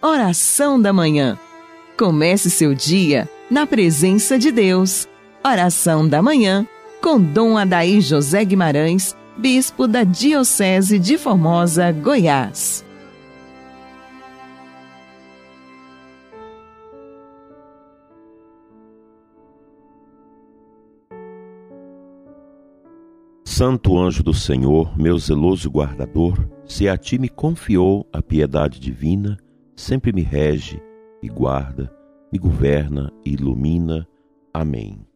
Oração da Manhã. Comece seu dia na presença de Deus. Oração da Manhã com Dom Adaí José Guimarães, Bispo da Diocese de Formosa, Goiás. Santo anjo do Senhor, meu zeloso guardador, se a ti me confiou a piedade divina, sempre me rege e guarda, me governa e ilumina. Amém.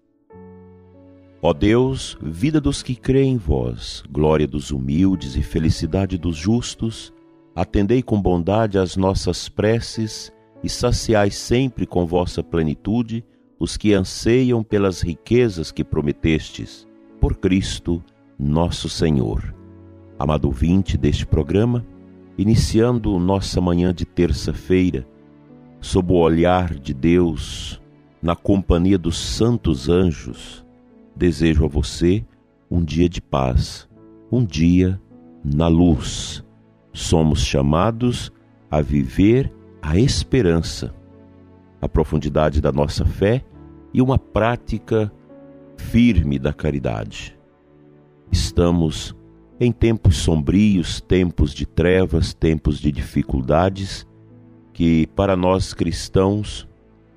Ó Deus, vida dos que creem em vós, glória dos humildes e felicidade dos justos, atendei com bondade as nossas preces e saciai sempre com vossa plenitude os que anseiam pelas riquezas que prometestes. Por Cristo, nosso Senhor. Amado ouvinte deste programa, iniciando nossa manhã de terça-feira, sob o olhar de Deus, na companhia dos santos anjos, desejo a você um dia de paz, um dia na luz. Somos chamados a viver a esperança, a profundidade da nossa fé e uma prática firme da caridade. Estamos em tempos sombrios, tempos de trevas, tempos de dificuldades, que para nós cristãos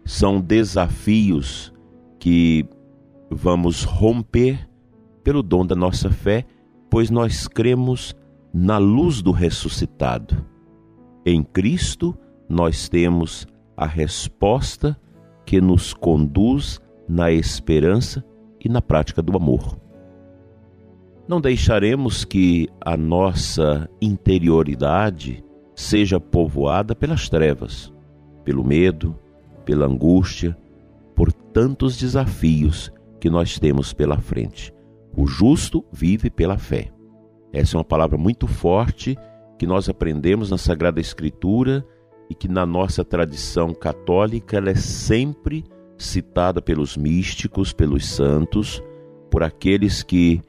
são desafios que vamos romper pelo dom da nossa fé, pois nós cremos na luz do ressuscitado. Em Cristo nós temos a resposta que nos conduz na esperança e na prática do amor. Não deixaremos que a nossa interioridade seja povoada pelas trevas, pelo medo, pela angústia, por tantos desafios que nós temos pela frente. O justo vive pela fé. Essa é uma palavra muito forte que nós aprendemos na Sagrada Escritura e que na nossa tradição católica ela é sempre citada pelos místicos, pelos santos, por aqueles que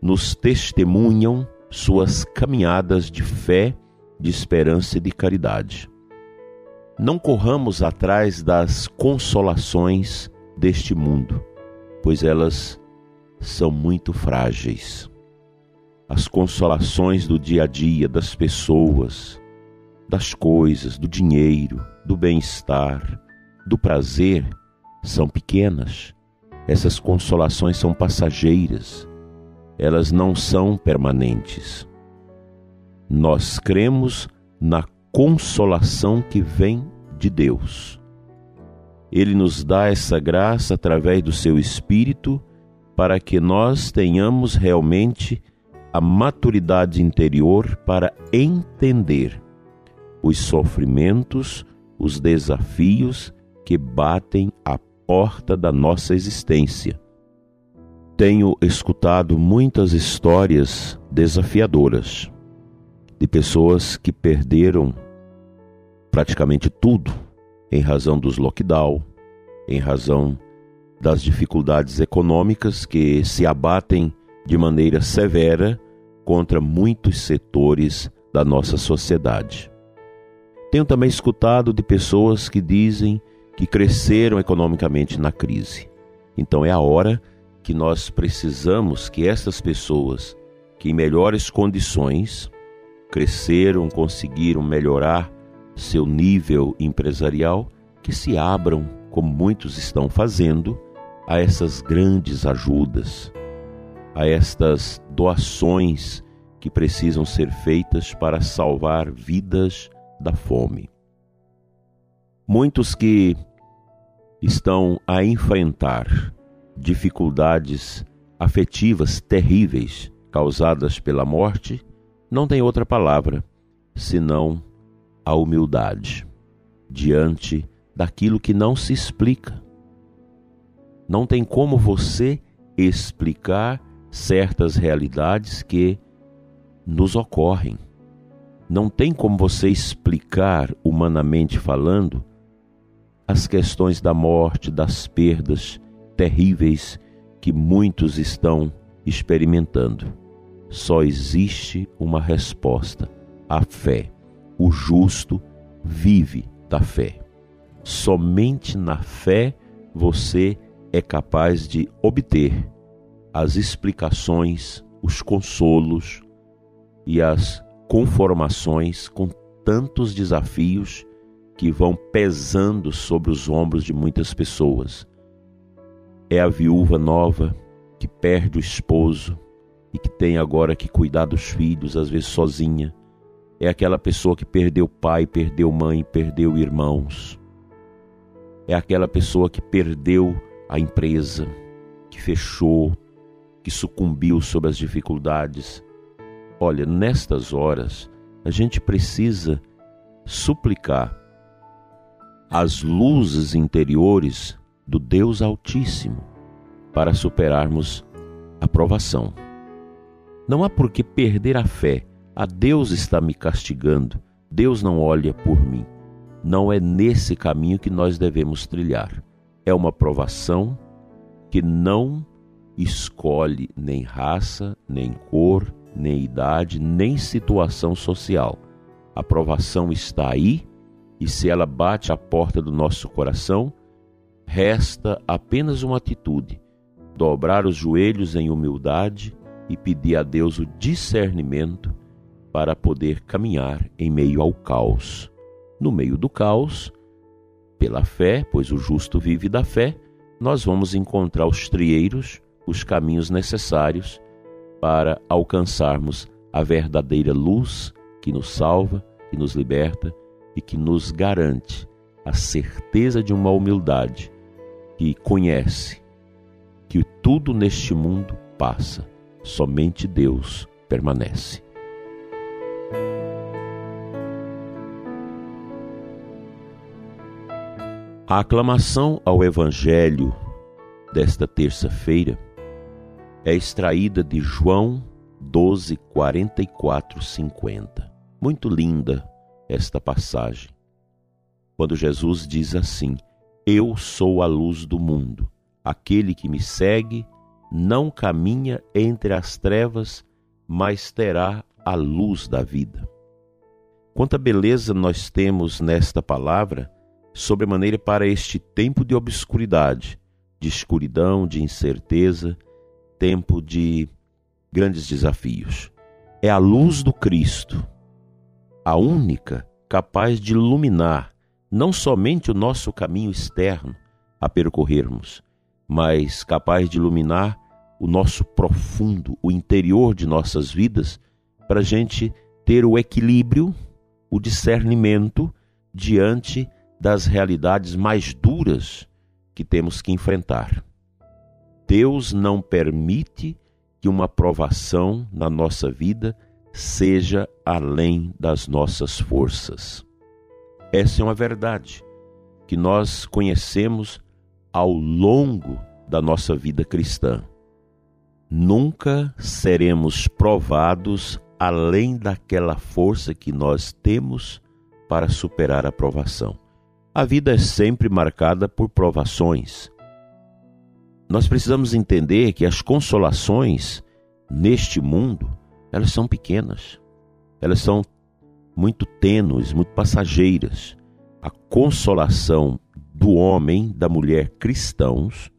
nos testemunham suas caminhadas de fé, de esperança e de caridade. Não corramos atrás das consolações deste mundo, pois elas são muito frágeis. As consolações do dia a dia das pessoas, das coisas, do dinheiro, do bem-estar, do prazer, são pequenas. Essas consolações são passageiras elas não são permanentes. Nós cremos na consolação que vem de Deus. Ele nos dá essa graça através do seu Espírito para que nós tenhamos realmente a maturidade interior para entender os sofrimentos, os desafios que batem à porta da nossa existência tenho escutado muitas histórias desafiadoras de pessoas que perderam praticamente tudo em razão dos lockdown, em razão das dificuldades econômicas que se abatem de maneira severa contra muitos setores da nossa sociedade. Tenho também escutado de pessoas que dizem que cresceram economicamente na crise. Então é a hora que nós precisamos que essas pessoas que em melhores condições cresceram, conseguiram melhorar seu nível empresarial, que se abram, como muitos estão fazendo, a essas grandes ajudas, a estas doações que precisam ser feitas para salvar vidas da fome. Muitos que estão a enfrentar dificuldades afetivas terríveis causadas pela morte, não tem outra palavra senão a humildade diante daquilo que não se explica. Não tem como você explicar certas realidades que nos ocorrem. Não tem como você explicar, humanamente falando, as questões da morte, das perdas, terríveis que muitos estão experimentando. Só existe uma resposta: a fé. O justo vive da fé. Somente na fé você é capaz de obter as explicações, os consolos e as conformações com tantos desafios que vão pesando sobre os ombros de muitas pessoas. É a viúva nova que perde o esposo e que tem agora que cuidar dos filhos, às vezes sozinha. É aquela pessoa que perdeu pai, perdeu mãe, perdeu irmãos. É aquela pessoa que perdeu a empresa, que fechou, que sucumbiu sob as dificuldades. Olha, nestas horas, a gente precisa suplicar as luzes interiores do Deus Altíssimo para superarmos a provação. Não há por que perder a fé. A Deus está me castigando. Deus não olha por mim. Não é nesse caminho que nós devemos trilhar. É uma provação que não escolhe nem raça, nem cor, nem idade, nem situação social. A provação está aí e se ela bate à porta do nosso coração, resta apenas uma atitude: dobrar os joelhos em humildade e pedir a Deus o discernimento para poder caminhar em meio ao caos. No meio do caos, pela fé, pois o justo vive da fé, nós vamos encontrar os trieiros, os caminhos necessários para alcançarmos a verdadeira luz que nos salva, que nos liberta e que nos garante a certeza de uma humildade que conhece que tudo neste mundo passa, somente Deus permanece. A aclamação ao Evangelho desta terça-feira é extraída de João 12, 44, 50. Muito linda esta passagem. Quando Jesus diz assim: Eu sou a luz do mundo. Aquele que me segue não caminha entre as trevas, mas terá a luz da vida. Quanta beleza nós temos nesta palavra, sobremaneira para este tempo de obscuridade, de escuridão, de incerteza, tempo de grandes desafios. É a luz do Cristo, a única capaz de iluminar não somente o nosso caminho externo a percorrermos, mas capaz de iluminar o nosso profundo, o interior de nossas vidas, para a gente ter o equilíbrio, o discernimento diante das realidades mais duras que temos que enfrentar. Deus não permite que uma provação na nossa vida seja além das nossas forças. Essa é uma verdade que nós conhecemos ao longo da nossa vida cristã. Nunca seremos provados além daquela força que nós temos para superar a provação. A vida é sempre marcada por provações, nós precisamos entender que as consolações neste mundo, elas são pequenas. Elas são muito tênues, muito passageiras. A consolação do homem, da mulher cristãos,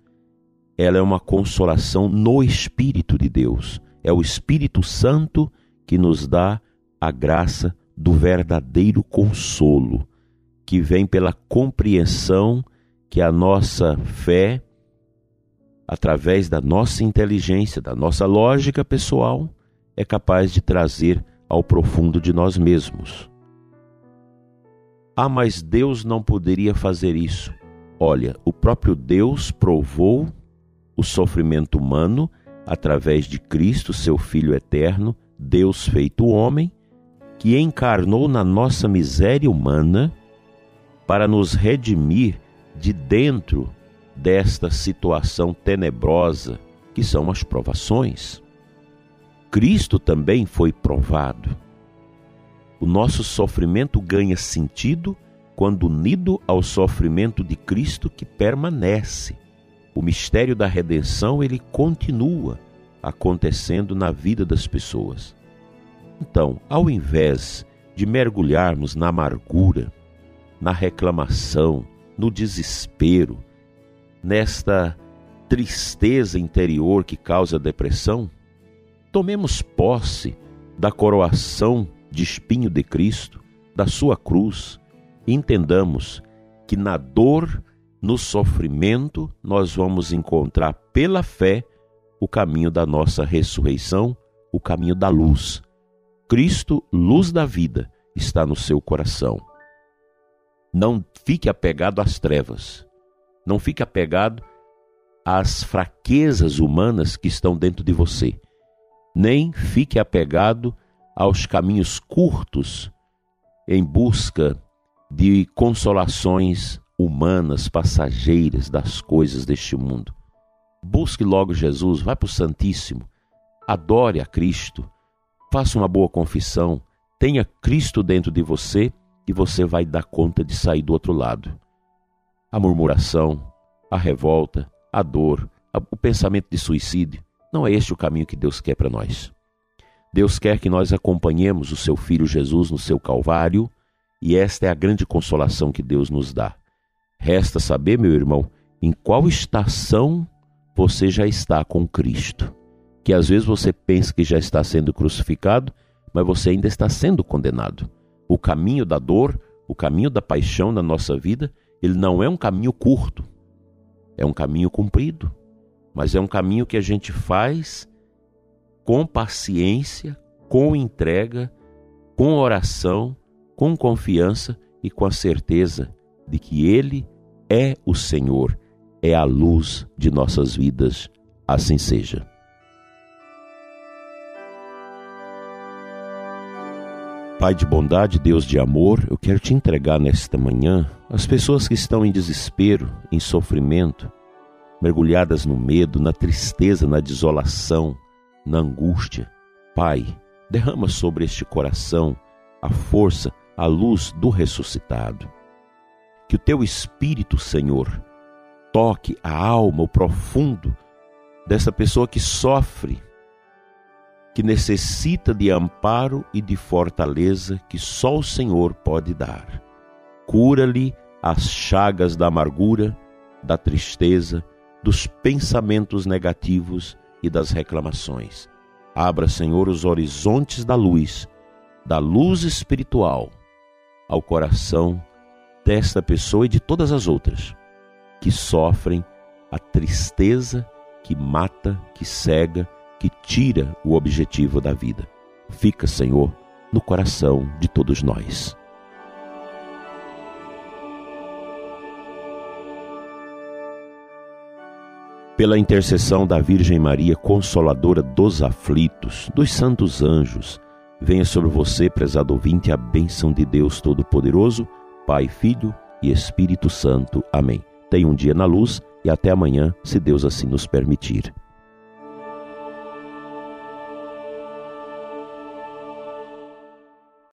ela é uma consolação no Espírito de Deus. É o Espírito Santo que nos dá a graça do verdadeiro consolo, que vem pela compreensão que a nossa fé através da nossa inteligência, da nossa lógica pessoal, é capaz de trazer ao profundo de nós mesmos. Ah, mas Deus não poderia fazer isso. Olha, o próprio Deus provou o sofrimento humano através de Cristo, seu Filho eterno, Deus feito homem, que encarnou na nossa miséria humana para nos redimir de dentro desta situação tenebrosa que são as provações. Cristo também foi provado. O nosso sofrimento ganha sentido quando unido ao sofrimento de Cristo que permanece. O mistério da redenção ele continua acontecendo na vida das pessoas. Então, ao invés de mergulharmos na amargura, na reclamação, no desespero, nesta tristeza interior que causa depressão, tomemos posse da coroação de espinho de Cristo, da sua cruz, e entendamos que na dor, no sofrimento, nós vamos encontrar pela fé o caminho da nossa ressurreição, o caminho da luz. Cristo, luz da vida, está no seu coração. Não fique apegado às trevas. Não fique apegado às fraquezas humanas que estão dentro de você. Nem fique apegado aos caminhos curtos em busca de consolações humanas, passageiras das coisas deste mundo. Busque logo Jesus, vai para o Santíssimo, adore a Cristo, faça uma boa confissão, tenha Cristo dentro de você e você vai dar conta de sair do outro lado. A murmuração, a revolta, a dor, o pensamento de suicídio, não é este o caminho que Deus quer para nós. Deus quer que nós acompanhemos o seu Filho Jesus no seu Calvário e esta é a grande consolação que Deus nos dá. Resta saber, meu irmão, em qual estação você já está com Cristo. Que às vezes você pensa que já está sendo crucificado, mas você ainda está sendo condenado o caminho da dor, o caminho da paixão na nossa vida, ele não é um caminho curto, é um caminho comprido, mas é um caminho que a gente faz com paciência, com entrega, com oração, com confiança e com a certeza de que Ele é o Senhor, é a luz de nossas vidas. Assim seja. Pai de bondade, Deus de amor, eu quero te entregar nesta manhã as pessoas que estão em desespero, em sofrimento, mergulhadas no medo, na tristeza, na desolação, na angústia. Pai, derrama sobre este coração a força, a luz do ressuscitado. Que o teu Espírito, Senhor, toque a alma, o profundo dessa pessoa que sofre que necessita de amparo e de fortaleza que só o Senhor pode dar. Cura-lhe as chagas da amargura, da tristeza, dos pensamentos negativos e das reclamações. Abra, Senhor, os horizontes da luz, da luz espiritual, ao coração desta pessoa e de todas as outras que sofrem a tristeza que mata, que cega, que tira o objetivo da vida. Fica, Senhor, no coração de todos nós. Pela intercessão da Virgem Maria, consoladora dos aflitos, dos santos anjos, venha sobre você, prezado ouvinte, a bênção de Deus Todo-Poderoso, Pai, Filho e Espírito Santo. Amém. Tenha um dia na luz e até amanhã, se Deus assim nos permitir.